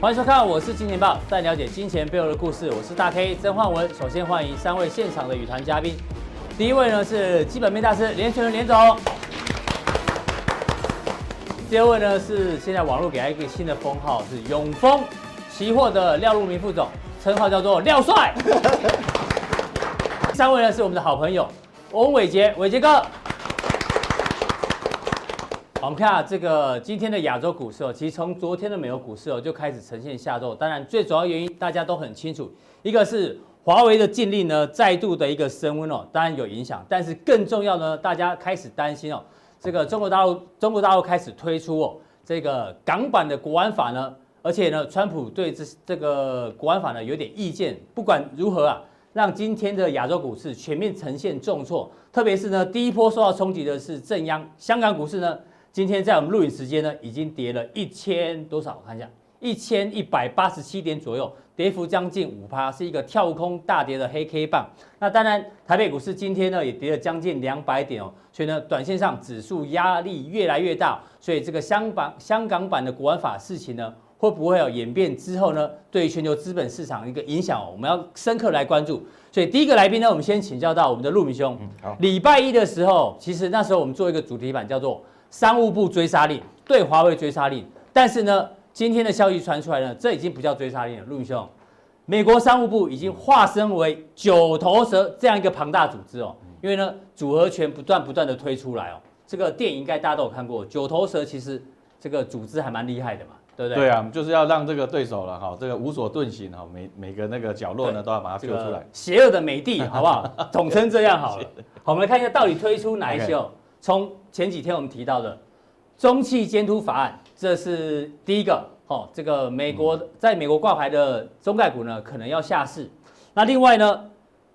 欢迎收看，我是金钱豹，带你了解金钱背后的故事。我是大 K 曾焕文。首先欢迎三位现场的与谈嘉宾。第一位呢是基本面大师连全伦连总。第二位呢是现在网络给他一个新的封号，是永丰期货的廖路明副总，称号叫做廖帅。第三位呢是我们的好朋友翁伟杰，伟杰哥。我们看啊，这个今天的亚洲股市哦，其实从昨天的美国股市哦就开始呈现下周。当然，最主要原因大家都很清楚，一个是华为的禁令呢再度的一个升温哦，当然有影响。但是更重要呢，大家开始担心哦，这个中国大陆中国大陆开始推出哦这个港版的国安法呢，而且呢，川普对这这个国安法呢有点意见。不管如何啊，让今天的亚洲股市全面呈现重挫，特别是呢第一波受到冲击的是正央香港股市呢。今天在我们录影时间呢，已经跌了一千多少？我看一下，一千一百八十七点左右，跌幅将近五趴，是一个跳空大跌的黑 K 棒。那当然，台北股市今天呢也跌了将近两百点哦，所以呢，短线上指数压力越来越大。所以这个香港香港版的国安法事情呢，会不会有演变之后呢，对于全球资本市场一个影响，我们要深刻来关注。所以第一个来宾呢，我们先请教到我们的陆明兄。好，礼拜一的时候，其实那时候我们做一个主题版，叫做。商务部追杀令对华为追杀令，但是呢，今天的消息传出来呢，这已经不叫追杀令了。陆明兄，美国商务部已经化身为九头蛇这样一个庞大组织哦，因为呢，组合拳不断不断的推出来哦，这个电影应该大家都有看过，九头蛇其实这个组织还蛮厉害的嘛，对不对？对啊，就是要让这个对手了哈，这个无所遁形哈，每每个那个角落呢都要把它揪出来，邪恶的美帝好不好？统称这样好了。好，我们来看一下到底推出哪一些哦。从前几天我们提到的中汽监督法案，这是第一个。哦，这个美国在美国挂牌的中概股呢，可能要下市。那另外呢，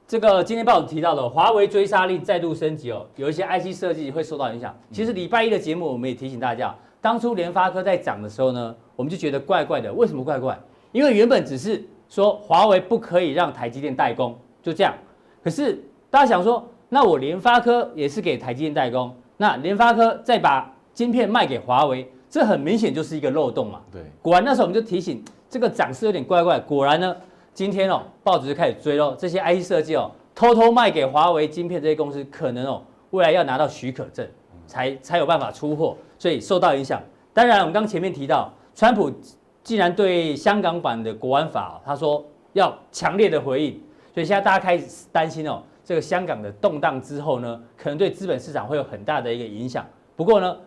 这个今天报纸提到的华为追杀令再度升级哦，有一些 IC 设计会受到影响。其实礼拜一的节目我们也提醒大家，当初联发科在涨的时候呢，我们就觉得怪怪的。为什么怪怪？因为原本只是说华为不可以让台积电代工，就这样。可是大家想说。那我联发科也是给台积电代工，那联发科再把晶片卖给华为，这很明显就是一个漏洞嘛。对，果然那时候我们就提醒这个涨势有点怪怪。果然呢，今天哦，报纸就开始追喽。这些 IC 设计哦，偷偷卖给华为晶片这些公司，可能哦，未来要拿到许可证，才才有办法出货，所以受到影响。当然，我们刚前面提到，川普既然对香港版的国安法，他说要强烈的回应，所以现在大家开始担心哦。这个香港的动荡之后呢，可能对资本市场会有很大的一个影响。不过呢，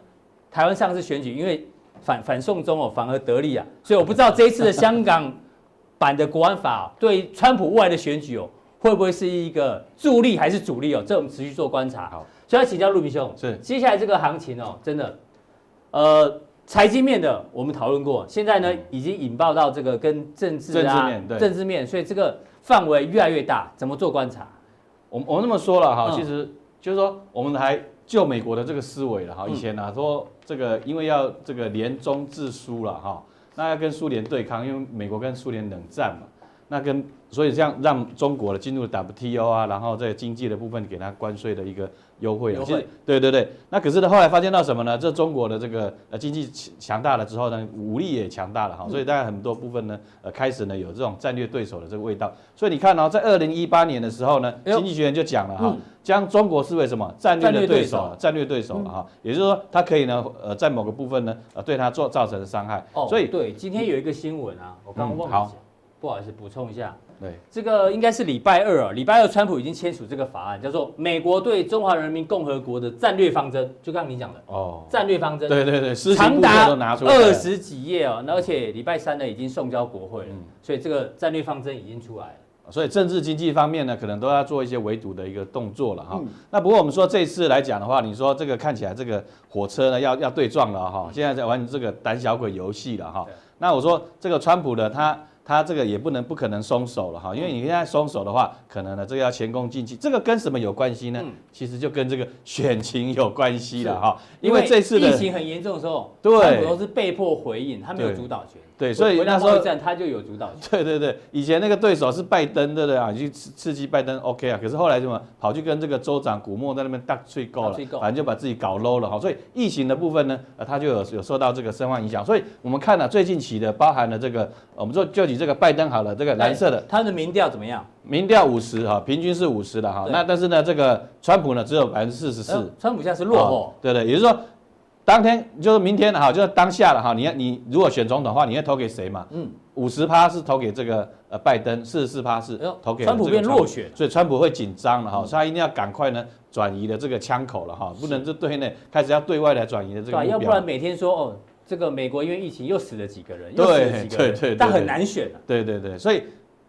台湾上次选举因为反反送中哦，反而得利啊，所以我不知道这一次的香港版的国安法 对川普未来的选举哦，会不会是一个助力还是阻力哦？这我们持续做观察。好，所以要请教陆明兄，是接下来这个行情哦，真的，呃，财经面的我们讨论过，现在呢已经引爆到这个跟政治啊，政治面，所以这个范围越来越大，怎么做观察？我我那么说了哈，其实就是说，我们还就美国的这个思维了哈。以前呢说这个因为要这个联中制苏了哈，那要跟苏联对抗，因为美国跟苏联冷战嘛，那跟所以这样让中国的进入 WTO 啊，然后在经济的部分给它关税的一个。优惠了，对对对，那可是呢，后来发现到什么呢？这中国的这个呃经济强强大了之后呢，武力也强大了哈，所以大概很多部分呢，呃开始呢有这种战略对手的这个味道。所以你看哦，在二零一八年的时候呢，经济学人就讲了哈，将中国视为什么战略的对手，战略对手哈，也就是说它可以呢，呃在某个部分呢，呃对它做造成伤害。所以对，今天有一个新闻啊，我刚刚忘了讲，不好意思补充一下。对，这个应该是礼拜二啊，礼拜二川普已经签署这个法案，叫做《美国对中华人民共和国的战略方针》，就刚刚你讲的哦，战略方针，对对对，长达二十几页哦，而且礼拜三呢已经送交国会了，所以这个战略方针已经出来了。所以政治经济方面呢，可能都要做一些围堵的一个动作了哈。那不过我们说这次来讲的话，你说这个看起来这个火车呢要要对撞了哈，现在在玩这个胆小鬼游戏了哈。那我说这个川普呢他。他这个也不能不可能松手了哈，因为你现在松手的话，可能呢这个要前功尽弃，这个跟什么有关系呢？其实就跟这个选情有关系了哈，因为这次的疫情很严重的时候，对，川普都是被迫回应，他没有主导权。对，所以那时候他就有主导权。对对对，以前那个对手是拜登，对不对啊？你去刺刺激拜登，OK 啊。可是后来怎么跑去跟这个州长古默在那边大吹够了，反正就把自己搞 low 了哈。所以疫情的部分呢，呃，他就有有受到这个声望影响。所以我们看了最近期的，包含了这个，我们说就举这个拜登好了，这个蓝色的，他的民调怎么样？民调五十哈，平均是五十的哈。那但是呢，这个川普呢只有百分之四十四，川普现在是落后，对对，也就是说。当天就是明天哈，就是当下了哈。你要你如果选总统的话，你要投给谁嘛？嗯，五十趴是投给这个呃拜登，四十四趴是投给川普。变落选，所以川普会紧张了哈，所以他一定要赶快呢转移的这个枪口了哈，不能就对内开始要对外来转移的这个。对，要不然每天说哦，这个美国因为疫情又死了几个人，又死了几个人，但很难选啊。对对对，所以。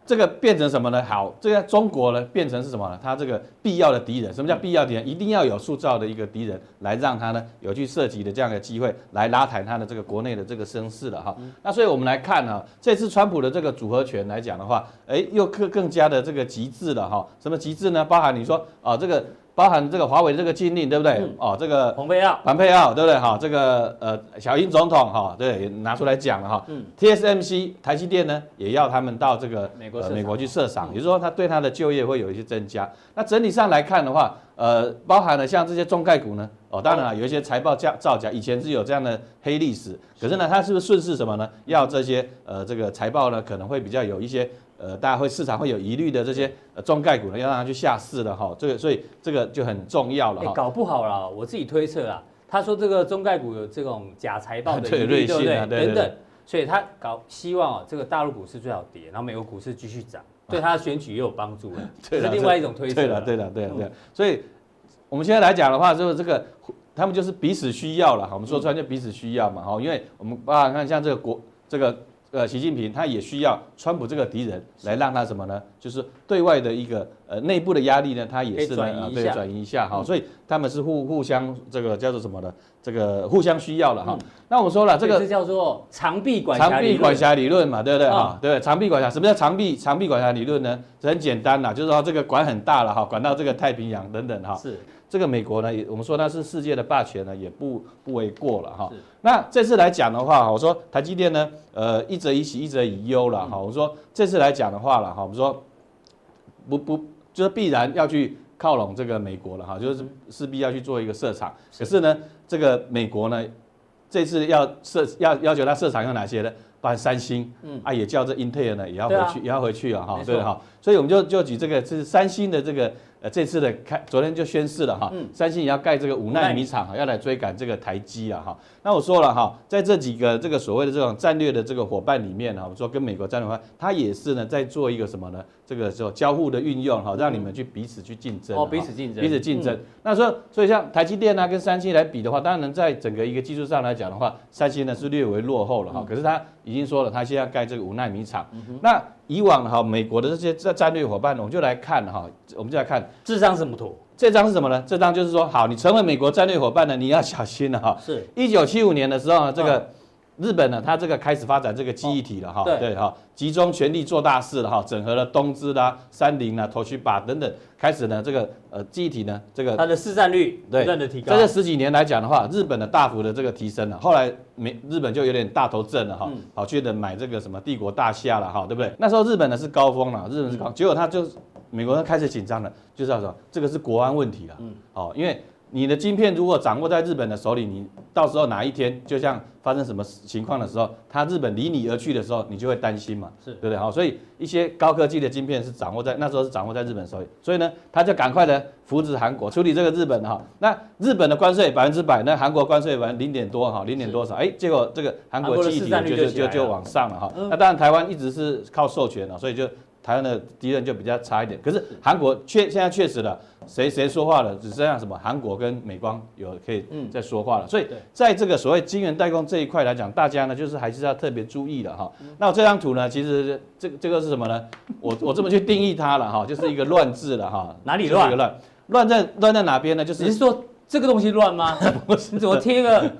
这个变成什么呢？好，这个中国呢变成是什么呢？他这个必要的敌人，什么叫必要敌人？一定要有塑造的一个敌人，来让他呢有去涉及的这样的机会，来拉抬他的这个国内的这个声势了哈。那所以我们来看啊，这次川普的这个组合拳来讲的话，哎，又更更加的这个极致了哈。什么极致呢？包含你说啊这个。包含这个华为的这个禁令，对不对？嗯、哦，这个蓬佩奥，蓬佩奥，对不对？哈，这个呃，小英总统哈，对，拿出来讲了哈。嗯。TSMC 台积电呢，也要他们到这个美国、呃、美国去设厂，也就是说，他对他的就业会有一些增加。那整体上来看的话，呃，包含了像这些中概股呢，哦，当然了，有一些财报假造假，以前是有这样的黑历史。可是呢，它是不是顺势什么呢？要这些呃，这个财报呢，可能会比较有一些。呃，大家会市场会有疑虑的这些呃中概股呢，要让它去下市了哈，这个所以这个就很重要了哈。搞不好了，我自己推测啊，他说这个中概股有这种假财报的 疑虑，对不对？等等，所以他搞希望啊，这个大陆股市最好跌，然后美国股市继续涨，对他的选举也有帮助了。这是另外一种推测。对了，对了，对了，对。所以我们现在来讲的话，就是这个他们就是彼此需要了哈，我们说出来就彼此需要嘛，哈，因为我们啊看像这个国这个。呃，习近平他也需要川普这个敌人来让他什么呢？就是对外的一个呃内部的压力呢，他也是转移一下，转移一下哈。所以他们是互互相这个叫做什么呢？这个互相需要了哈。那我们说了，这个是叫做长臂管长臂管辖理论嘛，对不对哈？对，长臂管辖，什么叫长臂长臂管辖理论呢？很简单啦，就是说这个管很大了哈，管到这个太平洋等等哈。是。这个美国呢，也我们说它是世界的霸权呢，也不不为过了哈。那这次来讲的话，我说台积电呢，呃，一则以喜，一则以忧了哈。我说这次来讲的话了哈，我们说不不就是必然要去靠拢这个美国了哈，就是势必要去做一个设厂。可是呢，这个美国呢，这次要设要要求它设厂有哪些呢？包括三星，嗯啊，也叫这英特尔呢也要回去，也要回去啊哈，对哈。所以我们就就举这个，这是三星的这个。呃，这次的开昨天就宣示了哈，三星也要盖这个五纳米厂，要来追赶这个台积了哈。那我说了哈，在这几个这个所谓的这种战略的这个伙伴里面哈，我说跟美国战略伙伴，它也是呢在做一个什么呢？这个叫交互的运用哈，让你们去彼此去竞争。哦，彼此竞争，彼此竞争。那说，所以像台积电啊跟三星来比的话，当然在整个一个技术上来讲的话，三星呢是略微落后了哈。可是它已经说了，它现在要盖这个五纳米厂。那以往哈，美国的这些战战略伙伴，我们就来看哈，我们就来看这张是什么图？这张是什么呢？这张就是说，好，你成为美国战略伙伴呢，你要小心了哈。是。一九七五年的时候呢，这个日本呢，它这个开始发展这个记忆体了哈。对哈，集中全力做大事了哈，整合了东芝啦、三菱啦、东芝把等等，开始呢这个呃记忆体呢这个它的市占率不断的提高。在这十几年来讲的话，日本的大幅的这个提升了，后来。美日本就有点大头症了哈，跑去的买这个什么帝国大厦了哈，对不对？那时候日本呢是高峰了，日本是高，结果他就美国人开始紧张了，就是要说这个是国安问题了，嗯，好，因为。你的晶片如果掌握在日本的手里，你到时候哪一天就像发生什么情况的时候，他日本离你而去的时候，你就会担心嘛，是对不对？好，所以一些高科技的晶片是掌握在那时候是掌握在日本手里，所以呢，他就赶快的扶植韩国处理这个日本哈。那日本的关税百分之百，那韩国关税百分之零点多哈，零点多少？哎，结果这个韩国记忆体就就就就往上了哈。那当然台湾一直是靠授权了，所以就。台湾的敌人就比较差一点，可是韩国确现在确实了，谁谁说话了，只剩下什么韩国跟美光有可以在说话了，所以在这个所谓晶圆代工这一块来讲，大家呢就是还是要特别注意的哈。那我这张图呢，其实这这个是什么呢？我我这么去定义它了哈，就是一个乱字了哈。哪里乱？乱乱在乱在哪边呢？就是你是说这个东西乱吗？你怎么贴个？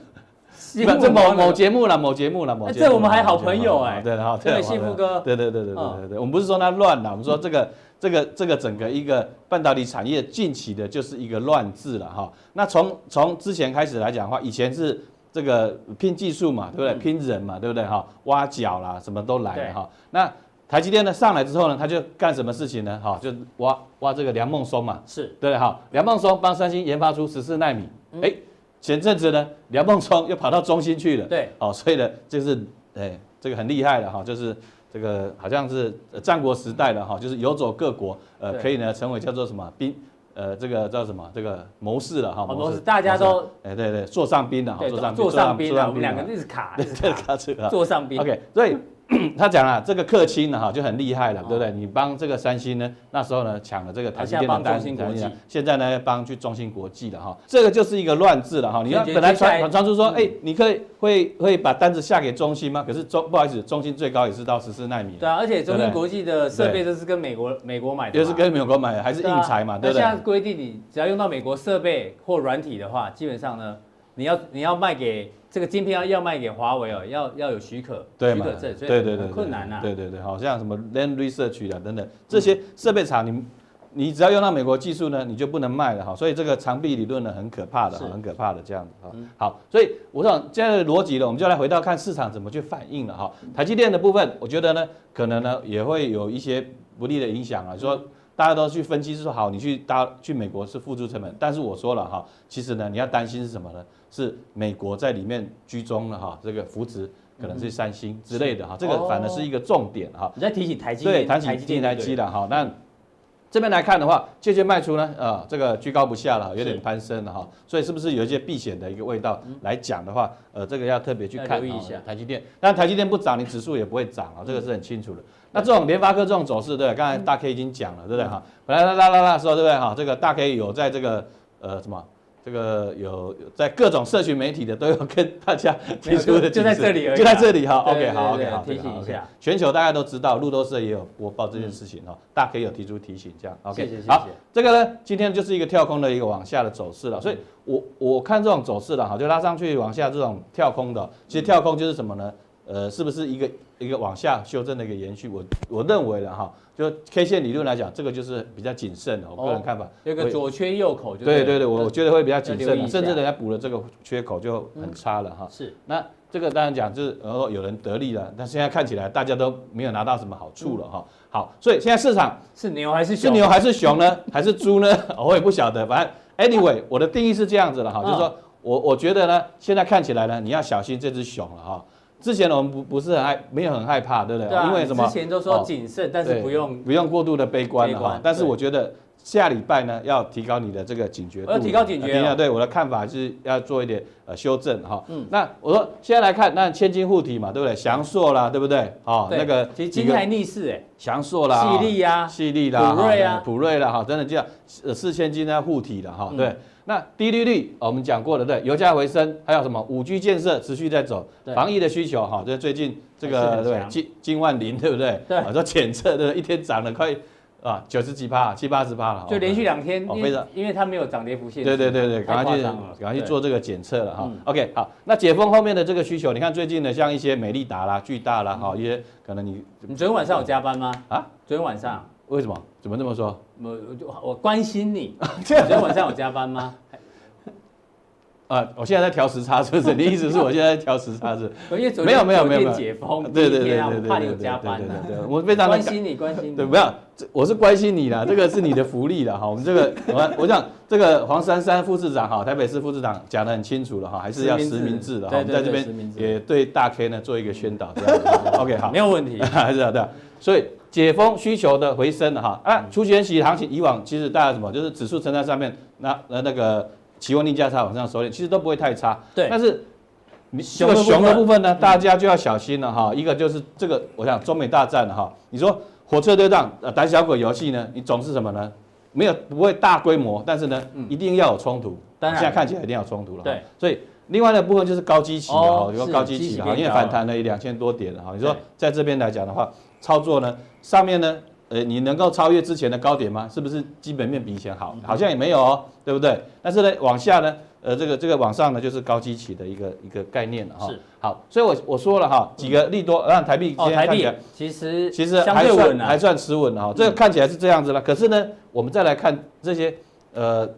这某某节目了，某节目了，某节目。这我们还好朋友哎，对哈，对幸福哥，对对对对对对对，我们不是说他乱了，我们说这个这个这个整个一个半导体产业近期的就是一个乱字了哈。那从从之前开始来讲的话，以前是这个拼技术嘛，对不对？拼人嘛，对不对哈？挖角啦，什么都来了哈。那台积电呢上来之后呢，他就干什么事情呢？哈，就挖挖这个梁孟松嘛，是对哈。梁孟松帮三星研发出十四纳米，哎。前阵子呢，梁孟松又跑到中芯去了，对，哦，所以呢，就是，哎，这个很厉害的哈，就是这个好像是战国时代的哈，就是游走各国，呃，可以呢成为叫做什么兵，呃，这个叫什么这个谋士了哈，谋士，大家都，哎，对对，座上宾的哈，座上座上宾，我们两个一直卡，一直卡。这个，座上宾，OK，所以。他讲了，这个客卿呢，哈，就很厉害了，对不对？你帮这个三星呢，那时候呢抢了这个台积电的单，现在呢帮去中芯国际了哈，这个就是一个乱字了哈。你看本来传传出说，哎，你可以会会把单子下给中芯吗？可是中不好意思，中芯最高也是到十四纳米。对啊，而且中芯国际的设备都是跟美国美国买的，就是跟美国买的，还是硬材嘛，对不对？现在规定你只要用到美国设备或软体的话，基本上呢，你要你要卖给。这个晶片要要卖给华为哦，要要有许可，许可证，所以很困难呐。对对对，好像什么 Land Research 啊等等这些设备厂，你你只要用到美国技术呢，你就不能卖了哈。所以这个长臂理论呢，很可怕的，很可怕的这样子哈。好，所以我想现在的逻辑呢，我们就来回到看市场怎么去反应了哈。台积电的部分，我觉得呢，可能呢也会有一些不利的影响啊，说大家都去分析是说好，你去搭去美国是付出成本，但是我说了哈，其实呢你要担心是什么呢？是美国在里面居中了哈，这个扶持可能是三星之类的哈，这个反而是一个重点哈。你在提醒台积电，对，台积电台积了哈。那这边来看的话，借券卖出呢，呃，这个居高不下了，有点攀升了哈。所以是不是有一些避险的一个味道来讲的话，呃，这个要特别去看一下台积电。但台积电不涨，你指数也不会涨啊，这个是很清楚的。那这种联发科这种走势，对，刚才大 K 已经讲了，对不对哈？本来拉拉拉拉的时候，对不对哈？这个大 K 有在这个呃什么？这个有在各种社群媒体的都有跟大家 提出的，就在这里而已，就在这里哈。OK，好，OK，好，提醒一下，全球大家都知道，路透社也有播报这件事情哈，大家可以有提出提醒这样。OK，谢谢，好，这个呢，今天就是一个跳空的一个往下的走势了，所以我我看这种走势了哈，就拉上去往下这种跳空的，其实跳空就是什么呢？呃，是不是一个一个往下修正的一个延续？我我认为了哈。就 K 线理论来讲，这个就是比较谨慎的，我个人看法。有个左缺右口就，对对对，我我觉得会比较谨慎，甚至人家补了这个缺口就很差了哈。是，那这个当然讲就是，然后有人得利了，但现在看起来大家都没有拿到什么好处了哈。好，所以现在市场是牛还是熊？是牛还是熊呢？还是猪呢？我也不晓得。反正 anyway，我的定义是这样子的哈，就是说我我觉得呢，现在看起来呢，你要小心这只熊了哈。之前我们不不是很害，没有很害怕，对不对？因为什么？之前都说谨慎，但是不用不用过度的悲观了哈。但是我觉得下礼拜呢，要提高你的这个警觉度。要提高警觉。对，我的看法是要做一点呃修正哈。嗯。那我说现在来看，那千金护体嘛，对不对？祥硕啦，对不对？哦，那个其实今天还逆势哎。祥硕啦。细粒呀。细粒啦。普瑞啊。普瑞啦哈，真的这样，呃，四千金呢护体了哈，对。那低利率，我们讲过了，对，油价回升，还有什么五 G 建设持续在走，防疫的需求哈，这最近这个对金金万林对不对？对，说检测的一天涨了快啊九十几趴，七八十趴了，就连续两天，非常，因为它没有涨跌幅线，对对对对，赶快去赶快去做这个检测了哈。OK，好，那解封后面的这个需求，你看最近的像一些美利达啦、巨大啦，哈，一些可能你你昨天晚上有加班吗？啊，昨天晚上。为什么？怎么这么说？我我关心你。今天晚上有加班吗？啊，我现在在调时差，是不是？你意思是我现在在调时差是？没有没有没有没有解封，对对对对对对，怕你有加班呢。我非常关心你，关心你。对，不要，我是关心你啦，这个是你的福利了哈。我们这个，我我讲这个黄珊珊副市长哈，台北市副市长讲得很清楚了哈，还是要实名制的哈。我们在这边也对大 K 呢做一个宣导，这样 OK 好，没有问题，还是对。所以。解封需求的回升了哈啊，除权息行情以往其实大家什么就是指数撑在上面，那那那个期货逆价差往上收敛，其实都不会太差。对，但是你这个熊的部分呢，大家就要小心了哈。一个就是这个，我想中美大战哈，你说火车对撞呃胆小鬼游戏呢，你总是什么呢？没有不会大规模，但是呢一定要有冲突。当然，现在看起来一定要有冲突了。对，所以另外的部分就是高基期的哈，有个高基期哈，因为反弹了一两千多点了哈。你说在这边来讲的话，操作呢？上面呢，呃，你能够超越之前的高点吗？是不是基本面比以前好？好像也没有哦，对不对？但是呢，往下呢，呃这个这个往上呢就是高基期的一个一个概念了哈。是。好，所以我我说了哈，几个利多让台币哦，台币其实其实还算还算持稳哈，这个看起来是这样子了。可是呢，我们再来看这些呃。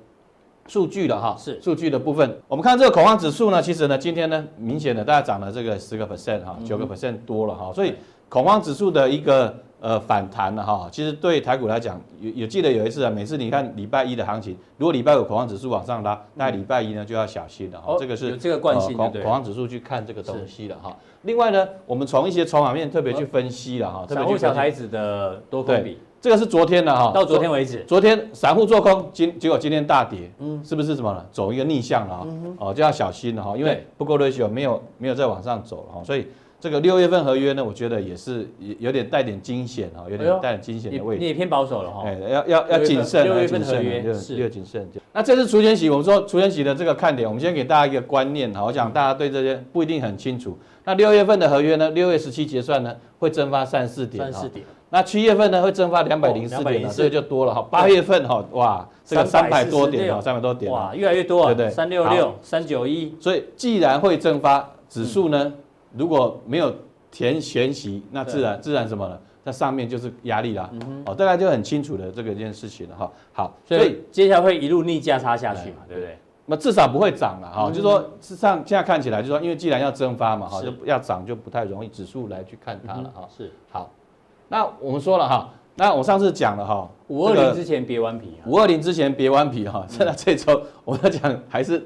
数据了哈，是数据的部分。我们看这个恐慌指数呢，其实呢，今天呢，明显的大概涨了这个十个 percent 哈，九个 percent 多了哈。所以恐慌指数的一个呃反弹了哈，其实对台股来讲，有有记得有一次啊，每次你看礼拜一的行情，如果礼拜五恐慌指数往上拉，那礼拜一呢就要小心了哈。这个是有这个惯性，恐恐慌指数去看这个东西了哈。另外呢，我们从一些筹码面特别去分析了哈，特别去小孩子的多空比。这个是昨天的哈，到昨天为止，昨天散户做空，今结果今天大跌，嗯，是不是什么呢？走一个逆向了啊，哦，就要小心了哈，因为不够 ratio 没有没有再往上走了哈，所以这个六月份合约呢，我觉得也是有点带点惊险哈，有点带点惊险的位置。你也偏保守了哈，哎，要要要谨慎，六月份合约是要谨慎。那这次除权息，我们说除权息的这个看点，我们先给大家一个观念哈，我想大家对这些不一定很清楚。那六月份的合约呢，六月十七结算呢，会蒸发三四点，三四点。那七月份呢会蒸发两百零四点，所以就多了哈。八月份哈，哇，这个三百多点哦，三百多点，哇，越来越多啊，对不对？三六六、三九一。所以既然会蒸发，指数呢如果没有填权息，那自然自然什么呢？那上面就是压力啦。哦，大家就很清楚的这个一件事情了哈。好，所以接下来会一路逆价差下去嘛，对不对？那至少不会涨了哈。就是说，事实上现在看起来，就是说，因为既然要蒸发嘛，哈，就要涨就不太容易，指数来去看它了哈。是，好。那我们说了哈，那我上次讲了哈，五二零之前别顽皮，五二零之前别顽皮哈。现在这周我要讲还是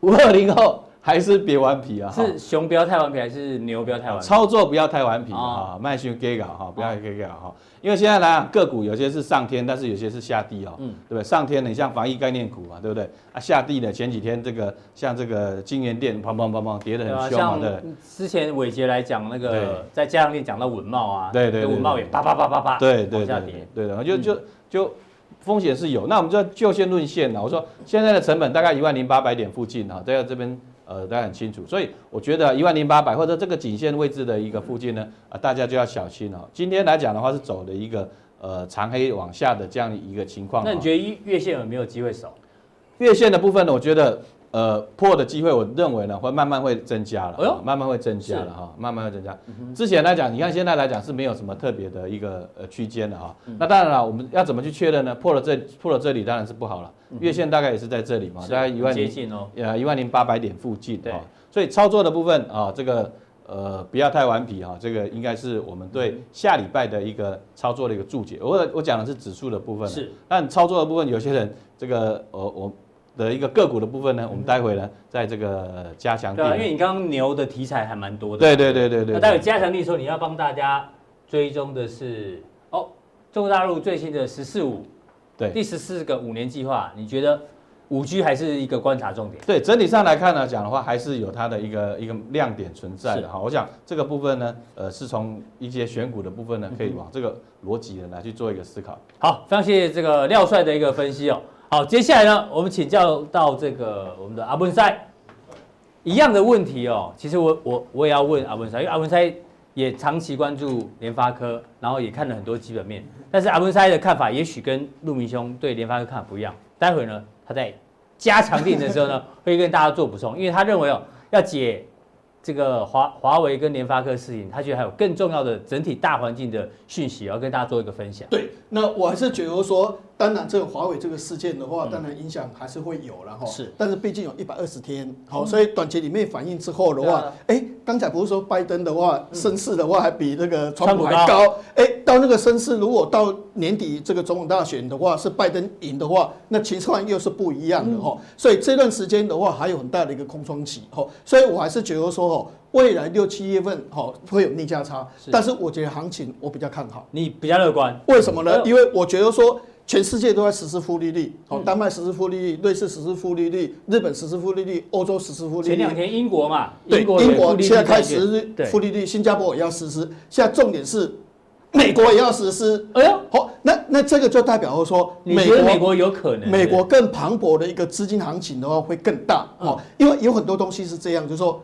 五二零后。还是别顽皮啊！是熊不要太顽皮，还是牛不要太顽皮？操作不要太顽皮啊！卖熊给搞哈，不要给搞哈。因为现在来讲个股有些是上天，但是有些是下地哦。嗯，对不对？上天你像防疫概念股嘛，对不对？啊，下地的前几天这个像这个金源店砰砰砰砰跌得很凶嘛，对。之前伟杰来讲那个在嘉阳店讲到稳懋啊，对对，稳懋也啪啪啪啪啪，对对对，对的，就就就风险是有。那我们就就线论线了。我说现在的成本大概一万零八百点附近哈，在这边。呃，大家很清楚，所以我觉得一万零八百或者这个颈线位置的一个附近呢，啊，大家就要小心哦。今天来讲的话是走的一个呃长黑往下的这样一个情况。那你觉得月线有没有机会守？月线的部分呢，我觉得。呃，破的机会，我认为呢，会慢慢会增加了，哎呦，慢慢会增加了哈，慢慢会增加。之前来讲，你看现在来讲是没有什么特别的一个呃区间的哈。那当然了，我们要怎么去确认呢？破了这破了这里当然是不好了，月线大概也是在这里嘛，大概一万零接近哦，呃一万零八百点附近对。所以操作的部分啊，这个呃不要太顽皮哈，这个应该是我们对下礼拜的一个操作的一个注解。我我讲的是指数的部分，是，但操作的部分有些人这个呃我。的一个个股的部分呢，我们待会呢，在这个加强錠。对，因为你刚刚牛的题材还蛮多的。对对对对对。那待会加强力的时候，你要帮大家追踪的是哦，中国大陆最新的“十四五”，对，第十四个五年计划，你觉得五 G 还是一个观察重点？对，整体上来看呢，讲的话还是有它的一个一个亮点存在的哈。我想这个部分呢，呃，是从一些选股的部分呢，可以往这个逻辑呢来去做一个思考。好，非常谢谢这个廖帅的一个分析哦。好，接下来呢，我们请教到这个我们的阿文塞，一样的问题哦。其实我我我也要问阿文塞，因为阿文塞也长期关注联发科，然后也看了很多基本面。但是阿文塞的看法，也许跟陆明兄对联发科看法不一样。待会呢，他在加强錠的时候呢，会跟大家做补充，因为他认为哦，要解这个华华为跟联发科事情，他觉得还有更重要的整体大环境的讯息，要跟大家做一个分享。对，那我还是觉得说。当然，这个华为这个事件的话，当然影响还是会有了哈。是，但是毕竟有一百二十天，好，所以短期里面反应之后的话，哎，刚才不是说拜登的话，声势的话还比那个川普还高？哎，到那个声势，如果到年底这个总统大选的话，是拜登赢的话，那情况又是不一样的哈。所以这段时间的话，还有很大的一个空窗期哈。所以我还是觉得说，哦，未来六七月份哈会有逆价差，但是我觉得行情我比较看好。你比较乐观？为什么呢？因为我觉得说。全世界都在实施负利率，好，丹麦实施负利率，瑞士实施负利率，日本实施负利率，欧洲实施负利率。前两天英国嘛，对，英国现在开始负利率，新加坡也要实施。现在重点是美国也要实施。哎呦，好，那那这个就代表说，美国美国有可能，美国更磅礴的一个资金行情的话会更大哦，因为有很多东西是这样，就是说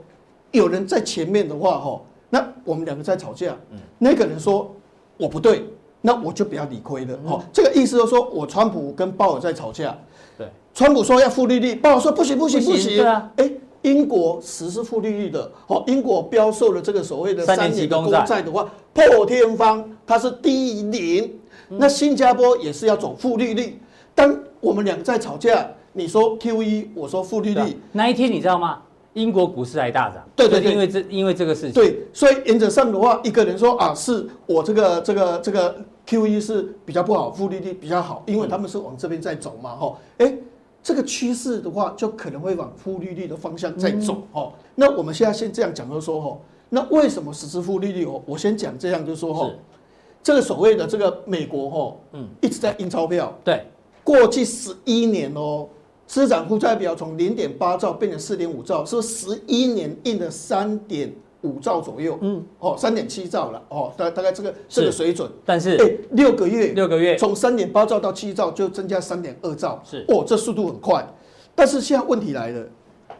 有人在前面的话，哈，那我们两个在吵架，那个人说我不对。那我就不要理亏了，哦，这个意思就是说，我川普跟鲍尔在吵架，对，川普说要负利率，鲍尔说不行不行不行，不行。对啊，哎，英国实施负利率的，哦，英国标售了这个所谓的三年的公债的话，破天荒它是低于零，那新加坡也是要走负利率。当我们两个在吵架，你说 QE，我说负利率，那一天你知道吗？英国股市还大涨，对对对，因为这因为这个事情，对，所以原则上的话，一个人说啊，是我这个这个这个 QE 是比较不好，负利率比较好，因为他们是往这边在走嘛，哈，哎，这个趋势的话，就可能会往负利率的方向在走，哦，那我们现在先这样讲，就是说，哈，那为什么实施负利率？哦，我先讲这样，就是说，哈，这个所谓的这个美国，哈，嗯，一直在印钞票，对，过去十一年哦。资产负债表从零点八兆变成四点五兆，是不是十一年印了三点五兆左右？嗯，哦，三点七兆了，哦，大大概这个这个水准。但是，哎，六个月，六个月，从三点八兆到七兆就增加三点二兆，是，哦，这速度很快。但是现在问题来了，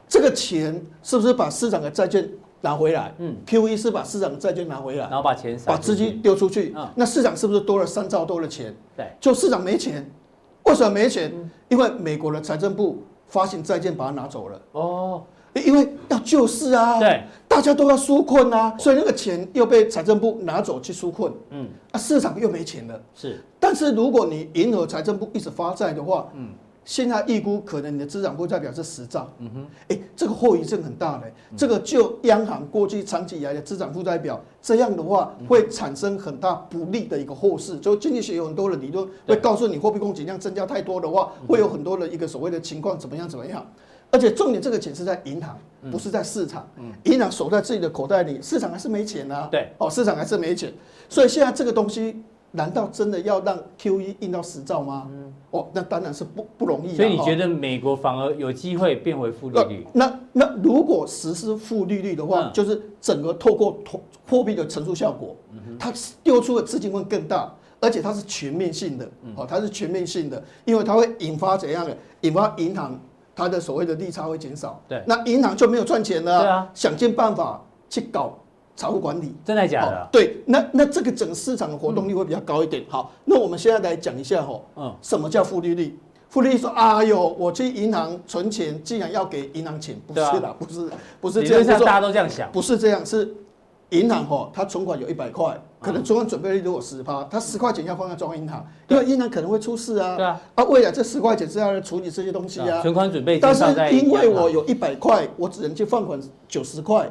这个钱是不是把市场的债券拿回来？嗯，QE 是把市场的债券拿回来，然后把钱把资金丢出去，那市场是不是多了三兆多的钱？对，就市场没钱。为什么没钱？因为美国的财政部发行债券把它拿走了。哦，因为要救市啊，对，大家都要纾困啊，所以那个钱又被财政部拿走去纾困。嗯，啊，市场又没钱了。是，但是如果你迎合财政部一直发债的话，嗯。现在预估可能你的资产负债表是十兆，嗯哼，哎，这个后遗症很大的，这个就央行过去长期以来的资产负债表，这样的话会产生很大不利的一个后市。就经济学有很多的理论会告诉你，货币供给量增加太多的话，会有很多的一个所谓的情况怎么样怎么样。而且重点，这个钱是在银行，不是在市场。银行守在自己的口袋里，市场还是没钱啊。对，哦，市场还是没钱，所以现在这个东西。难道真的要让 QE 印到十兆吗？嗯，哦，那当然是不不容易。所以你觉得美国反而有机会变回负利率？那那如果实施负利率的话，就是整个透过货币的乘数效果，它丢出的资金会更大，而且它是全面性的。哦，它是全面性的，因为它会引发怎样的？引发银行它的所谓的利差会减少。对，那银行就没有赚钱了。对啊，想尽办法去搞。财务管理真的假的？哦、对，那那这个整个市场的活动力会比较高一点。嗯、好，那我们现在来讲一下哈，嗯，什么叫负利率？负利率说，哎呦，我去银行存钱，竟然要给银行钱，不是啦，不是，不是这样。大家都这样想，不是这样，是银行哈，它存款有一百块，可能存款准备率如果十趴，它十块钱要放在中央银行，因为银行可能会出事啊。对啊，啊，未来这十块钱是要来处理这些东西啊。存款准备，但是因为我有一百块，我只能去放款九十块。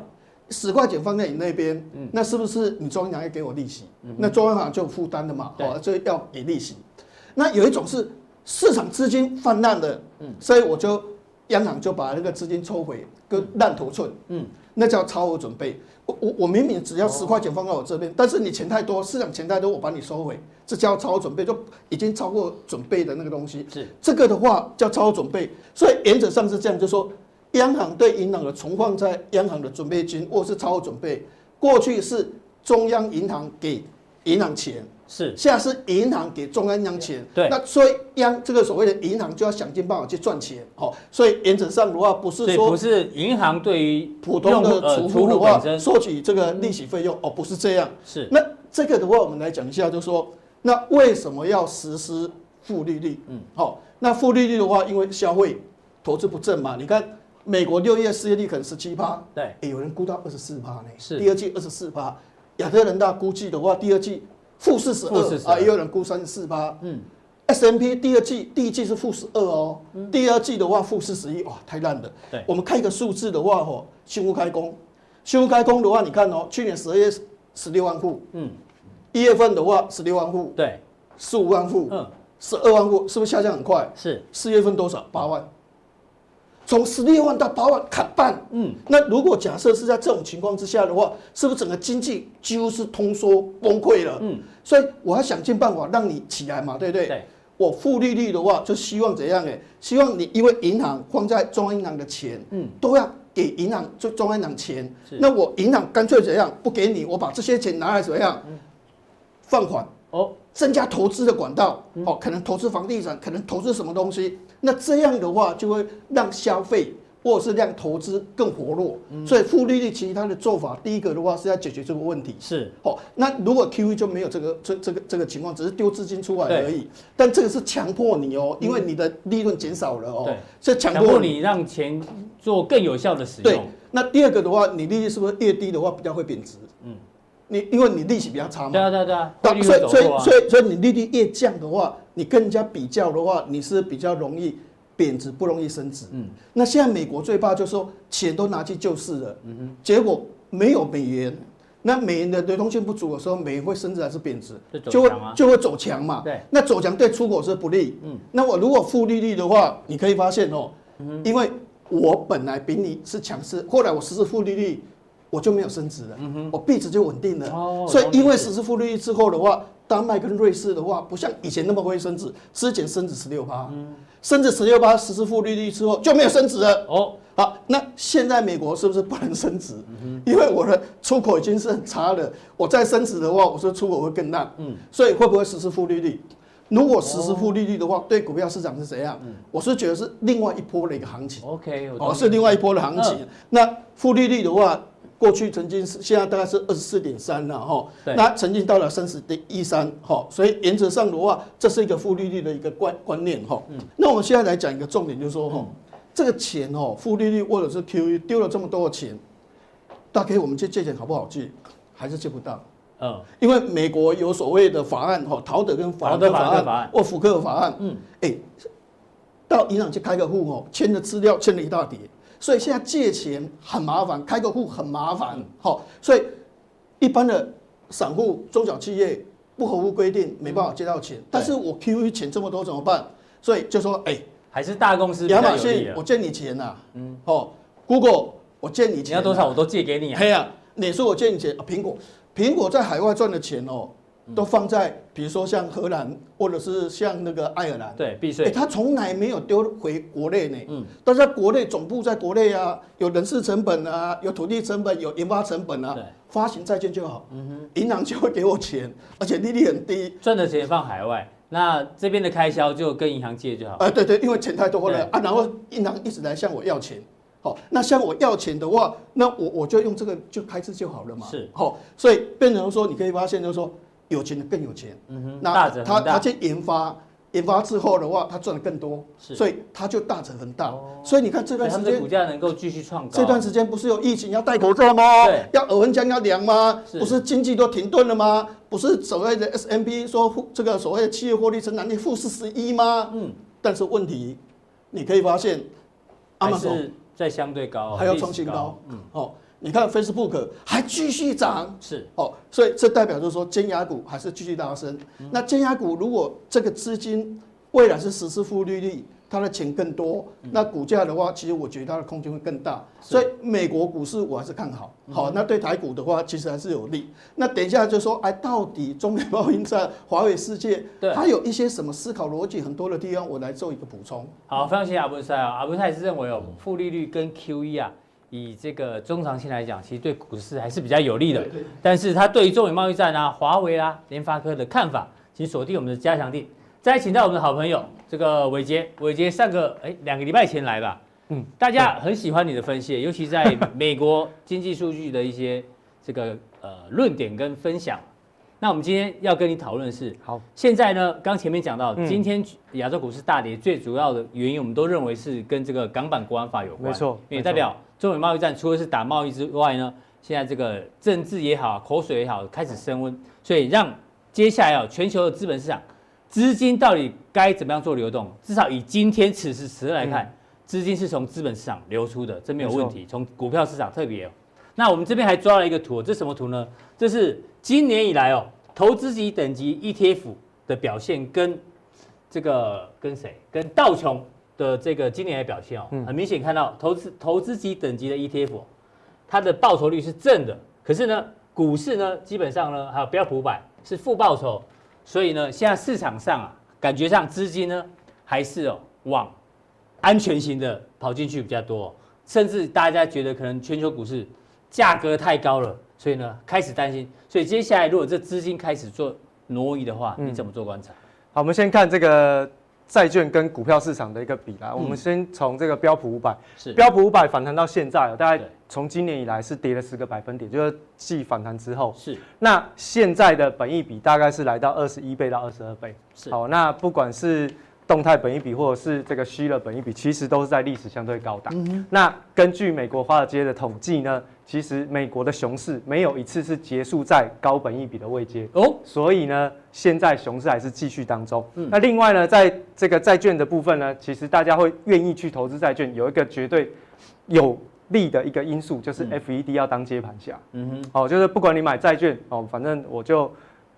十块钱放在你那边，那是不是你中央银行要给我利息？那中央银行就有负担的嘛，哦，就要给利息。那有一种是市场资金泛滥的，所以我就央行就把那个资金抽回，跟烂头寸，嗯，那叫超额准备。我我我明明只要十块钱放在我这边，但是你钱太多，市场钱太多，我把你收回，这叫超额准备，就已经超过准备的那个东西。是这个的话叫超额准备，所以原则上是这样，就说。央行对银行的存放在央行的准备金或是超额准备，过去是中央银行给银行钱，是。现在是银行给中央银行钱，对，那所以央这个所谓的银行就要想尽办法去赚钱，好，所以原则上的话不是说不是银行对于普通的储户的话收取这个利息费用哦，不是这样，是。那这个的话我们来讲一下，就是说那为什么要实施负利率？嗯，好，那负利率的话，因为消费投资不振嘛，你看。美国六月失业率可能十七趴，对，有人估到二十四趴呢，是。第二季二十四趴。亚特兰大估计的话，第二季负四十二啊，也有人估三十四趴。嗯，S&P 第二季第一季是负十二哦，嗯、第二季的话负四十一，哇，太烂了。对，我们看一个数字的话，吼，新屋开工，新屋开工的话，你看哦，去年十二月十六万户，嗯，一月份的话十六万户，对，十五万户，嗯，十二万户，是不是下降很快？是，四月份多少？八万。从十六万到八万砍半，嗯，那如果假设是在这种情况之下的话，是不是整个经济几乎是通缩崩溃了？嗯，所以我要想尽办法让你起来嘛，对不对？对，我负利率的话，就希望怎样？哎，希望你因为银行放在中央银行的钱，嗯，都要给银行就中央银行钱，那我银行干脆怎样？不给你，我把这些钱拿来怎么样？放款哦。增加投资的管道，哦，可能投资房地产，可能投资什么东西，那这样的话就会让消费或者是让投资更活络。嗯、所以负利率其实它的做法，第一个的话是要解决这个问题。是哦，那如果 QE 就没有这个这这个这个情况，只是丢资金出来而已。但这个是强迫你哦，因为你的利润减少了哦，对，所以强迫你让钱做更有效的使用。对，那第二个的话，你利率是不是越低的话比较会贬值？嗯。你因为你利息比较差嘛，对啊对啊对啊，所以所以所以所以所以你利率越降的话，你跟人家比较的话，你是比较容易贬值，不容易升值。嗯，那现在美国最怕就是说钱都拿去救市了，嗯哼，结果没有美元，那美元的流动性不足的时候，美元会升值还是贬值？就会就会走强嘛。对，那走强对出口是不利。嗯，那我如果负利率的话，你可以发现哦，因为我本来比你是强势，后来我实施负利率。我就没有升值了，嗯、我币值就稳定了。哦、所以因为实施负利率之后的话，丹麦跟瑞士的话，不像以前那么会升值，之前升值十六趴，嗯、升值十六趴，实施负利率之后就没有升值了。哦，好，那现在美国是不是不能升值？嗯、哼因为我的出口已经是很差了，我再升值的话，我说出口会更烂。嗯，所以会不会实施负利率？如果实施负利率的话，哦、对股票市场是怎样？嗯、我是觉得是另外一波的一个行情。OK，哦，是另外一波的行情。嗯、那负利率的话。过去曾经是，现在大概是二十四点三了哈，那曾经到了三十点一三哈，所以原则上的话，这是一个负利率的一个观观念哈。嗯，那我们现在来讲一个重点，就是说哈，这个钱哦，负利率或者是 QE 丢了这么多的钱，大概我们去借钱好不好借？还是借不到。嗯，因为美国有所谓的法案哈，陶德跟法兰克法案或福克法案，嗯，哎，到银行去开个户哦，签的资料签了一大叠。所以现在借钱很麻烦，开个户很麻烦，好，所以一般的散户、中小企业不合乎规定，没办法借到钱。但是我 QE 钱这么多怎么办？所以就说，哎，还是大公司。亚马逊，我借你钱呐，嗯，哦，Google，我借你钱，你要多少我都借给你啊。嘿呀，你说我借你钱，苹果，苹果在海外赚的钱哦。都放在，比如说像荷兰，或者是像那个爱尔兰，对，避税。他从来没有丢回国内呢。嗯。但是在国内总部在国内啊，有人事成本啊，有土地成本，有研发成本啊。对。发行债券就好。嗯哼。银行就会给我钱，而且利率很低。赚的钱放海外，那这边的开销就跟银行借就好。呃，对对，因为钱太多了啊，然后银行一直来向我要钱。好，那向我要钱的话，那我我就用这个就开支就好了嘛。是。好，所以变成说，你可以发现就是说。有钱的更有钱，嗯哼，那他他去研发，研发之后的话，他赚的更多，所以他就大成很大。所以你看这段时间股价能够继续创高。这段时间不是有疫情要戴口罩吗？对，要耳温枪要量吗？不是经济都停顿了吗？不是所谓的 S M P 说这个所谓的企业获利成长率负四十一吗？嗯，但是问题你可以发现，还是在相对高，还要创新高，嗯，好。你看 Facebook 还继续涨，是哦，所以这代表就是说尖牙股还是继续拉升。嗯、那尖牙股如果这个资金未来是实施负利率，它的钱更多，嗯、那股价的话，其实我觉得它的空间会更大。所以美国股市我还是看好。好，那对台股的话，其实还是有利。那等一下就说，哎，到底中美贸易战、华为世界，它，有一些什么思考逻辑很多的地方，我来做一个补充。好，非常谢谢阿文赛啊，阿文赛是认为哦，负利率跟 QE 啊。以这个中长期来讲，其实对股市还是比较有利的。对但是它对于中美贸易战啊、华为啊、联发科的看法，请锁定我们的加强地。再请到我们的好朋友这个伟杰，伟杰上个哎两个礼拜前来吧，嗯，大家很喜欢你的分析，尤其在美国经济数据的一些这个呃论点跟分享。那我们今天要跟你讨论的是，好，现在呢，刚前面讲到，今天亚洲股市大跌，最主要的原因，我们都认为是跟这个港版国安法有关，没错，也代表。中美贸易战除了是打贸易之外呢，现在这个政治也好，口水也好，开始升温，所以让接下来啊，全球的资本市场资金到底该怎么样做流动？至少以今天此时此刻来看，资金是从资本市场流出的，这没有问题。从股票市场特别，那我们这边还抓了一个图，这什么图呢？这是今年以来哦，投资级等级 ETF 的表现跟这个跟谁？跟道琼。的这个今年的表现哦，很明显看到投资投资级等级的 ETF，它的报酬率是正的，可是呢，股市呢基本上呢还有标普五百是负报酬，所以呢，现在市场上啊，感觉上资金呢还是哦往安全型的跑进去比较多，甚至大家觉得可能全球股市价格太高了，所以呢开始担心，所以接下来如果这资金开始做挪移的话，你怎么做观察？好，我们先看这个。债券跟股票市场的一个比啦。嗯、我们先从这个标普五百，是标普五百反弹到现在，大概从今年以来是跌了十个百分点，就是继反弹之后。是。那现在的本益比大概是来到二十一倍到二十二倍。是。好，那不管是动态本一比或者是这个虚了本一比，其实都是在历史相对高档。嗯、那根据美国华尔街的统计呢，其实美国的熊市没有一次是结束在高本一比的位阶哦，所以呢，现在熊市还是继续当中。嗯、那另外呢，在这个债券的部分呢，其实大家会愿意去投资债券，有一个绝对有利的一个因素，就是 FED 要当接盘侠。嗯哼，哦，就是不管你买债券哦，反正我就。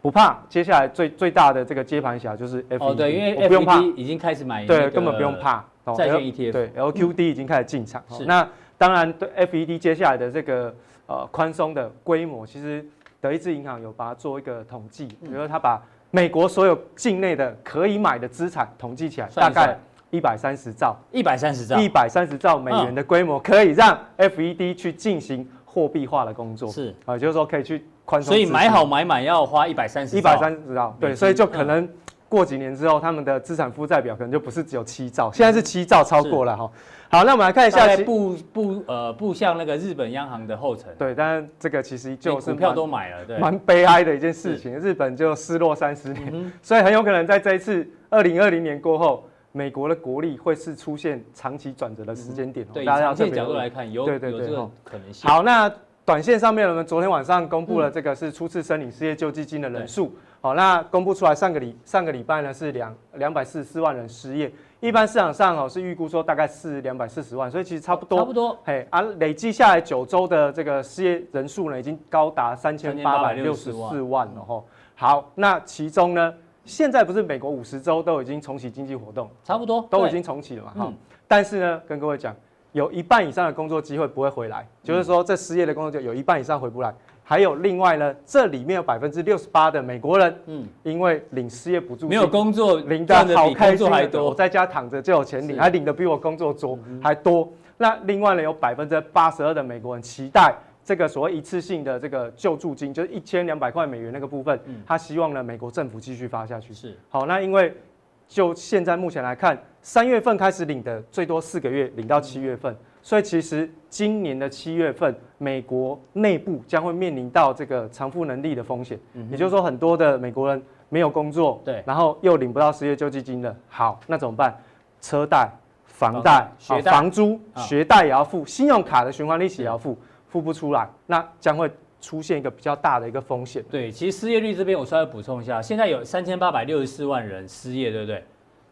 不怕，接下来最最大的这个接盘侠就是 FED，哦对，因为 FED 已经开始买，对，根本不用怕。债券 ETF，对，LQD 已经开始进场。是，那当然对 FED 接下来的这个呃宽松的规模，其实德意志银行有把它做一个统计，比如说他把美国所有境内的可以买的资产统计起来，大概一百三十兆，一百三十兆，一百三十兆美元的规模，可以让 FED 去进行货币化的工作。是，啊，就是说可以去。所以买好买满要花一百三十，一百三十兆，对，所以就可能过几年之后，他们的资产负债表可能就不是只有七兆，现在是七兆超过了哈。好，那我们来看一下，步步呃步向那个日本央行的后尘。对，但是这个其实就是股票都买了，对，蛮悲哀的一件事情。日本就失落三十年，所以很有可能在这一次二零二零年过后，美国的国力会是出现长期转折的时间点。对，从这个角度来看，有有这个可能性。好，那。短线上面，我们昨天晚上公布了这个是初次申领失业救济金的人数。好，那公布出来上个礼上个礼拜呢是两两百四十四万人失业，一般市场上哦是预估说大概是两百四十万，所以其实差不多。差不多。嘿，啊累计下来九周的这个失业人数呢，已经高达三千八百六十四万了哈。好，那其中呢，现在不是美国五十州都已经重启经济活动，差不多都已经重启了嘛？哈，但是呢，跟各位讲。有一半以上的工作机会不会回来，就是说这失业的工作就有一半以上回不来。还有另外呢，这里面有百分之六十八的美国人，嗯，因为领失业补助没有工作，领的好开心还多，我在家躺着就有钱领，还领的比我工作多还多。那另外呢，有百分之八十二的美国人期待这个所谓一次性的这个救助金，就是一千两百块美元那个部分，他希望呢美国政府继续发下去。是好，那因为就现在目前来看。三月份开始领的最多四个月，领到七月份，所以其实今年的七月份，美国内部将会面临到这个偿付能力的风险。也就是说，很多的美国人没有工作，对，然后又领不到失业救济金了。好，那怎么办？车贷、房贷、好房租、学贷也要付，信用卡的循环利息也要付，付不出来，那将会出现一个比较大的一个风险。对，其实失业率这边我稍微补充一下，现在有三千八百六十四万人失业，对不对？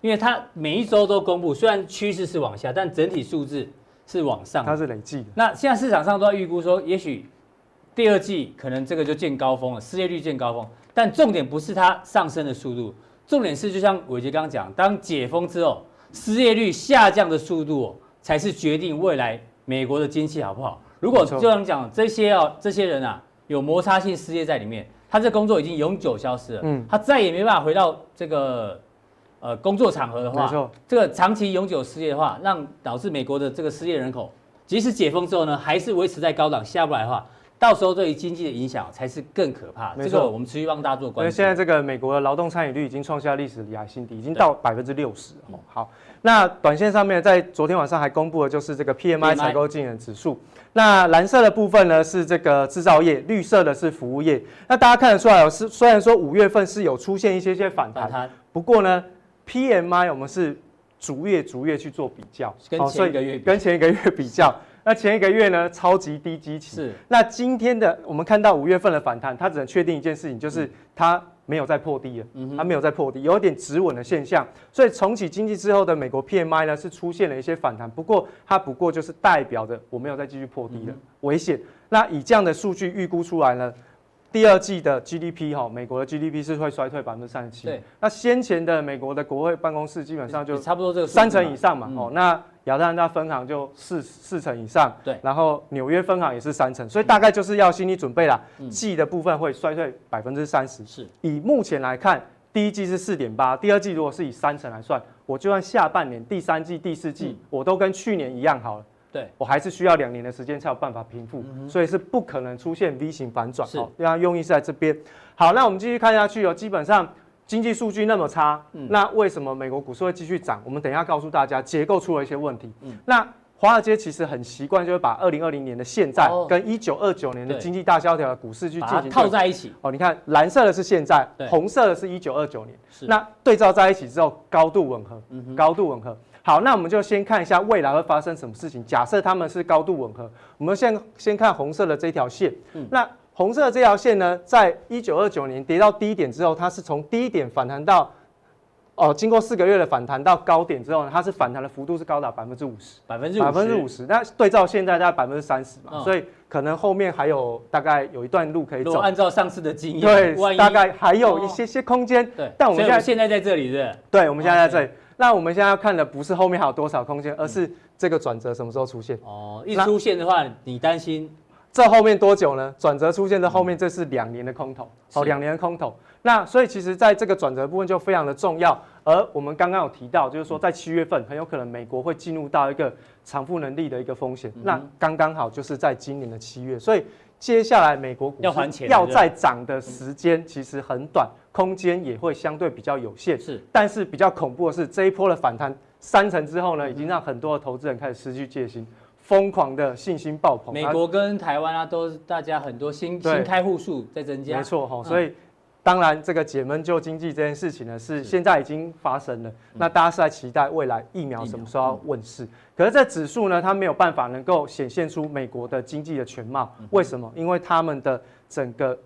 因为它每一周都公布，虽然趋势是往下，但整体数字是往上。它是累计的。那现在市场上都在预估说，也许第二季可能这个就见高峰了，失业率见高峰。但重点不是它上升的速度，重点是就像伟杰刚刚讲，当解封之后，失业率下降的速度才是决定未来美国的经济好不好。如果就像讲这些哦，这些人啊有摩擦性失业在里面，他这工作已经永久消失了，嗯，他再也没办法回到这个。呃，工作场合的话，没错，这个长期永久失业的话，让导致美国的这个失业人口，即使解封之后呢，还是维持在高档下不来的话，到时候对于经济的影响才是更可怕。没错，这个我们持续帮大家做关注。因为现在这个美国的劳动参与率已经创下历史以来新低，已经到百分之六十。哦，好，那短线上面在昨天晚上还公布的就是这个 PMI 采购经理人指数。那蓝色的部分呢是这个制造业，绿色的是服务业。那大家看得出来哦，是虽然说五月份是有出现一些些反弹，不过呢。PMI 我们是逐月逐月去做比较，跟前一个月比，跟前一个月比较，那前一个月呢超级低基期，是。那今天的我们看到五月份的反弹，它只能确定一件事情，就是它没有再破低了，它没有再破低，有一点止稳的现象。所以重启经济之后的美国 PMI 呢是出现了一些反弹，不过它不过就是代表着我没有再继续破低了，危险。那以这样的数据预估出来呢？第二季的 GDP 哈，美国的 GDP 是会衰退百分之三十七。对，那先前的美国的国会办公室基本上就差不多这个三成以上嘛。哦，那亚特兰大分行就四四成以上。对，然后纽约分行也是三成，所以大概就是要心理准备啦。季的部分会衰退百分之三十。是，以目前来看，第一季是四点八，第二季如果是以三成来算，我就算下半年第三季、第四季，我都跟去年一样好了。对，我还是需要两年的时间才有办法平复，嗯、所以是不可能出现 V 型反转。是，这样用意是在这边。好，那我们继续看下去哦。基本上经济数据那么差，嗯、那为什么美国股市会继续涨？我们等一下告诉大家，结构出了一些问题。嗯、那华尔街其实很习惯，就是把二零二零年的现在跟一九二九年的经济大萧条的股市去进行套在一起。哦，你看蓝色的是现在，红色的是一九二九年。那对照在一起之后，高度吻合，高度吻合。好，那我们就先看一下未来会发生什么事情。假设他们是高度吻合，我们先先看红色的这条线。嗯那红色的这条线呢，在一九二九年跌到低点之后，它是从低点反弹到。哦，经过四个月的反弹到高点之后呢，它是反弹的幅度是高达百分之五十，百分之百分之五十。那对照现在大概百分之三十嘛，嗯、所以可能后面还有大概有一段路可以走。按照上次的经验，对，大概还有一些些空间。对，但我们现在现在在这里是？对，我们现在在这里。那我们现在要看的不是后面还有多少空间，而是这个转折什么时候出现？哦，一出现的话，你担心这后面多久呢？转折出现的后面，这是两年的空头。哦，两年的空头。那所以其实在这个转折部分就非常的重要。而我们刚刚有提到，就是说在七月份很有可能美国会进入到一个偿付能力的一个风险，那刚刚好就是在今年的七月，所以接下来美国股市要再涨的时间其实很短，空间也会相对比较有限。是，但是比较恐怖的是这一波的反弹三成之后呢，已经让很多的投资人开始失去戒心，疯狂的信心爆棚。美国跟台湾啊，都是大家很多新新开户数在增加。没错哈，所以。当然，这个解闷救经济这件事情呢，是现在已经发生了。那大家是在期待未来疫苗什么时候要问世？可是这指数呢，它没有办法能够显现出美国的经济的全貌。为什么？因为他们的整个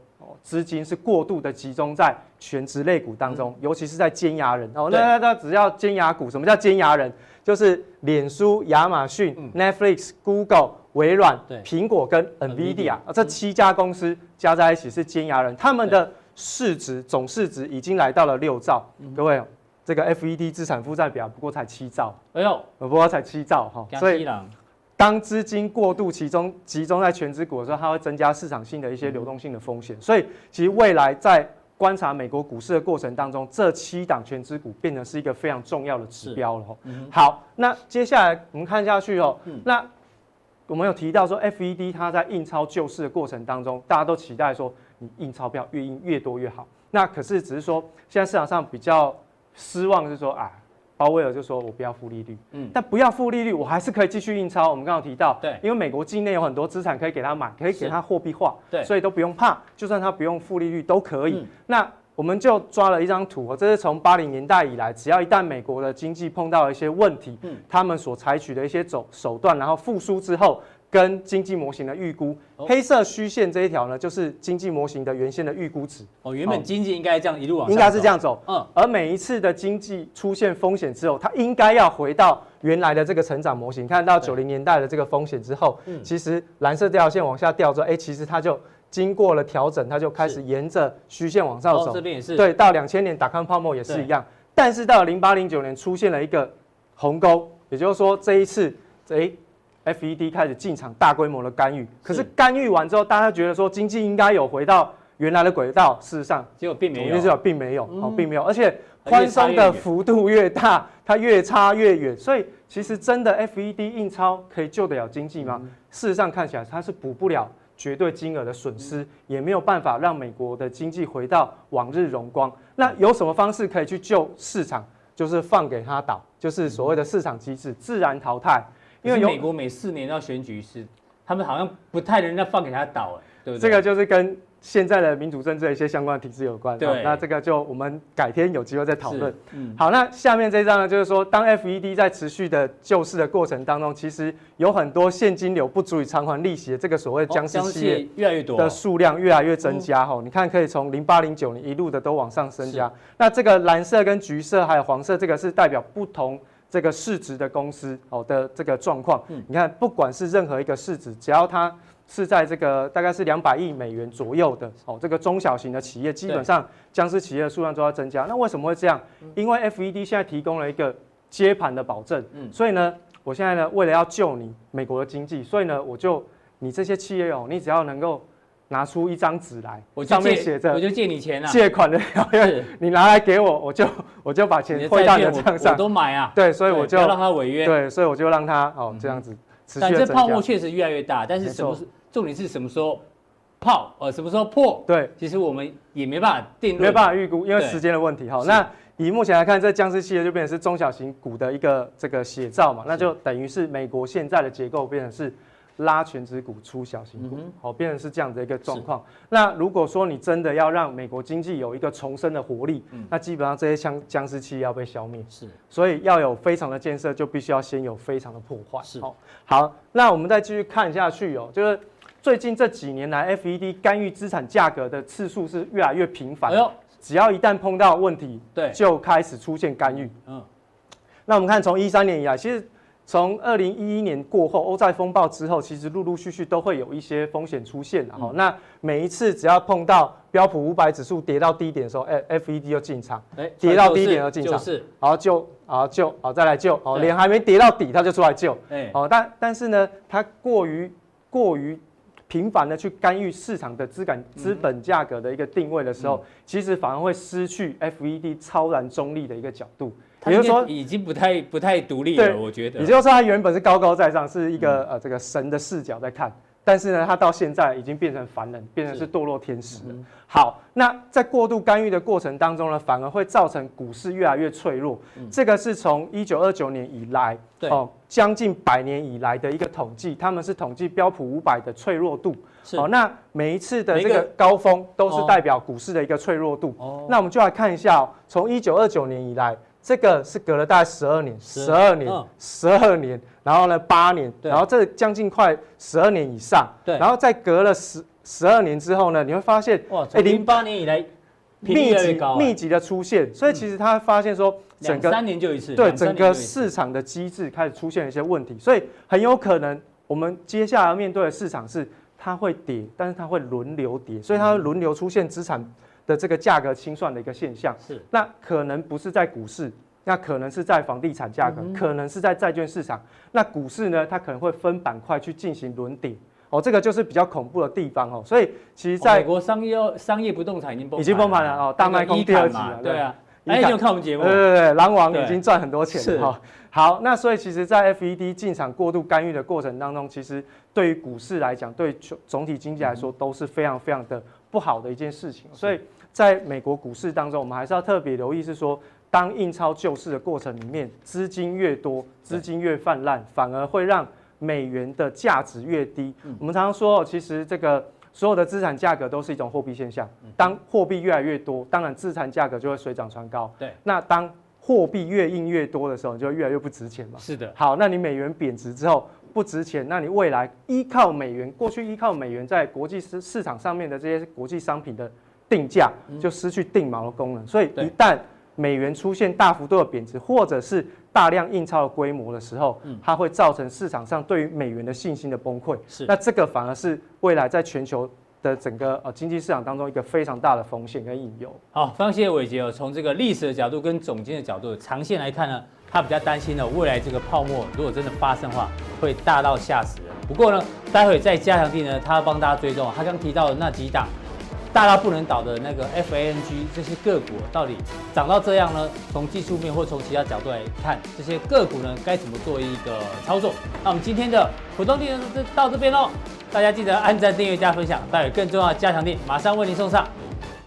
资金是过度的集中在全职类股当中，尤其是在尖牙人。哦，那那那只要尖牙股，什么叫尖牙人？就是脸书、亚马逊、Netflix、Google、微软、苹果跟 NVIDIA 啊，这七家公司加在一起是尖牙人，他们的。市值总市值已经来到了六兆，嗯、各位，这个 FED 资产负债表不过才七兆，哎呦，不过才七兆哈，所以当资金过度集中集中在权值股的时候，它会增加市场性的一些流动性的风险，所以其实未来在观察美国股市的过程当中，这七档全指股变成是一个非常重要的指标了。嗯、好，那接下来我们看下去哦，嗯、那我们有提到说 FED 它在印钞救市的过程当中，大家都期待说。你印钞票越印越多越好，那可是只是说，现在市场上比较失望的是说啊，鲍威尔就说我不要负利率，嗯，但不要负利率，我还是可以继续印钞。我们刚刚提到，对，因为美国境内有很多资产可以给他买，可以给他货币化，对，所以都不用怕，就算他不用负利率都可以。嗯、那我们就抓了一张图，这是从八零年代以来，只要一旦美国的经济碰到一些问题，嗯，他们所采取的一些手手段，然后复苏之后。跟经济模型的预估，黑色虚线这一条呢，就是经济模型的原先的预估值。哦，原本经济应该这样一路往上，应该是这样走。嗯，而每一次的经济出现风险之后，它应该要回到原来的这个成长模型。看到九零年代的这个风险之后，其实蓝色这条线往下掉之后，哎，其实它就经过了调整，它就开始沿着虚线往上走。这边也是。对，到两千年打康泡沫也是一样。但是到零八零九年出现了一个鸿沟，也就是说这一次，哎。FED 开始进场大规模的干预，可是干预完之后，大家觉得说经济应该有回到原来的轨道，事实上结果并没有，结果并没有，哦，并没有，而且宽松的幅度越大，它越差越远。所以其实真的 FED 印钞可以救得了经济吗？事实上看起来它是补不了绝对金额的损失，也没有办法让美国的经济回到往日荣光。那有什么方式可以去救市场？就是放给它倒，就是所谓的市场机制自然淘汰。因为美国每四年要选举一次，他们好像不太能让放给他倒，哎，对不对？这个就是跟现在的民主政治的一些相关的体制有关。对，那这个就我们改天有机会再讨论。嗯，好，那下面这张呢，就是说，当 FED 在持续的救市的过程当中，其实有很多现金流不足以偿还利息的这个所谓僵尸企业越来越多的数量越来越增加。哈，你看可以从零八零九年一路的都往上增加。那这个蓝色跟橘色还有黄色，这个是代表不同。这个市值的公司哦的这个状况，你看，不管是任何一个市值，只要它是在这个大概是两百亿美元左右的哦，这个中小型的企业，基本上僵尸企业的数量都要增加。那为什么会这样？因为 FED 现在提供了一个接盘的保证，所以呢，我现在呢，为了要救你美国的经济，所以呢，我就你这些企业哦，你只要能够。拿出一张纸来，我上面写着，我就借你钱啊，借款的 条约，你拿来给我，我就我就把钱汇到你的账上，我都买啊，对，所以我就让他违约，对，所以我就让他哦这样子持续。但这泡沫确实越来越大，但是什么是重点是什么时候泡，呃，什么时候破？对，其实我们也没办法定论，没办法预估，因为时间的问题。哈，那以目前来看，这僵尸企业就变成是中小型股的一个这个写照嘛，那就等于是美国现在的结构变成是。拉全值股出小型股，好、嗯，变成是这样的一个状况。那如果说你真的要让美国经济有一个重生的活力，嗯、那基本上这些僵僵尸期要被消灭。是，所以要有非常的建设，就必须要先有非常的破坏。是，好，好，那我们再继续看下去哦，就是最近这几年来，FED 干预资产价格的次数是越来越频繁。只要一旦碰到问题，对，就开始出现干预。嗯，那我们看从一三年以来，其实。从二零一一年过后，欧债风暴之后，其实陆陆续续都会有一些风险出现然后。嗯、那每一次只要碰到标普五百指数跌到低点的时候，哎，FED 就进场，哎，跌到低点就进场，是，然后救，然后救，好再来救，哦，脸还没跌到底，它就出来救，哎，哦，但但是呢，它过于过于频繁的去干预市场的资感资本价格的一个定位的时候，嗯、其实反而会失去 FED 超然中立的一个角度。也就是说，已经不太不太独立了，我觉得。也就是说，它原本是高高在上，是一个呃这个神的视角在看，但是呢，他到现在已经变成凡人，变成是堕落天使了。好，那在过度干预的过程当中呢，反而会造成股市越来越脆弱。这个是从一九二九年以来，哦，将近百年以来的一个统计，他们是统计标普五百的脆弱度。好，那每一次的这个高峰都是代表股市的一个脆弱度。哦，那我们就来看一下，从一九二九年以来。这个是隔了大概十二年，十二年，十二年，然后呢八年，然后这将近快十二年以上，对，然后再隔了十十二年之后呢，你会发现，哇，哎，零八年以来密集密集的出现，所以其实他发现说，整个三年就一次，对，整个市场的机制开始出现一些问题，所以很有可能我们接下来要面对的市场是它会跌，但是它会轮流跌，所以它会轮流出现资产。的这个价格清算的一个现象。是，那可能不是在股市，那可能是在房地产价格，嗯、可能是在债券市场。那股市呢，它可能会分板块去进行轮顶哦，这个就是比较恐怖的地方哦。所以其实，在、哦、美国商业商业不动产已经崩已经崩盘了哦，大卖空第二集了，对啊。哎，你有看我们节目？对对对，狼王已经赚很多钱了哈。好，那所以其实，在 FED 进场过度干预的过程当中，其实对于股市来讲，对总体经济来说都是非常非常的不好的一件事情。所以。在美国股市当中，我们还是要特别留意，是说，当印钞救市的过程里面，资金越多，资金越泛滥，反而会让美元的价值越低。我们常常说，其实这个所有的资产价格都是一种货币现象。当货币越来越多，当然资产价格就会水涨船高。对，那当货币越印越多的时候，你就越来越不值钱嘛。是的。好，那你美元贬值之后不值钱，那你未来依靠美元，过去依靠美元在国际市市场上面的这些国际商品的。定价就失去定锚的功能，所以一旦美元出现大幅度的贬值，或者是大量印钞的规模的时候，它会造成市场上对于美元的信心的崩溃。是，那这个反而是未来在全球的整个呃经济市场当中一个非常大的风险跟隐忧。好，非常谢谢伟杰哦。从这个历史的角度跟总经的角度，长线来看呢，他比较担心呢，未来这个泡沫如果真的发生的话，会大到吓死人。不过呢，待会在加强地呢，他要帮大家追踪他刚提到的那几档。大到不能倒的那个 FANG 这些个股到底涨到这样呢？从技术面或从其他角度来看，这些个股呢该怎么做一个操作？那我们今天的普通錠就到这边喽，大家记得按赞、订阅、加分享，待会更重要的加强力马上为您送上。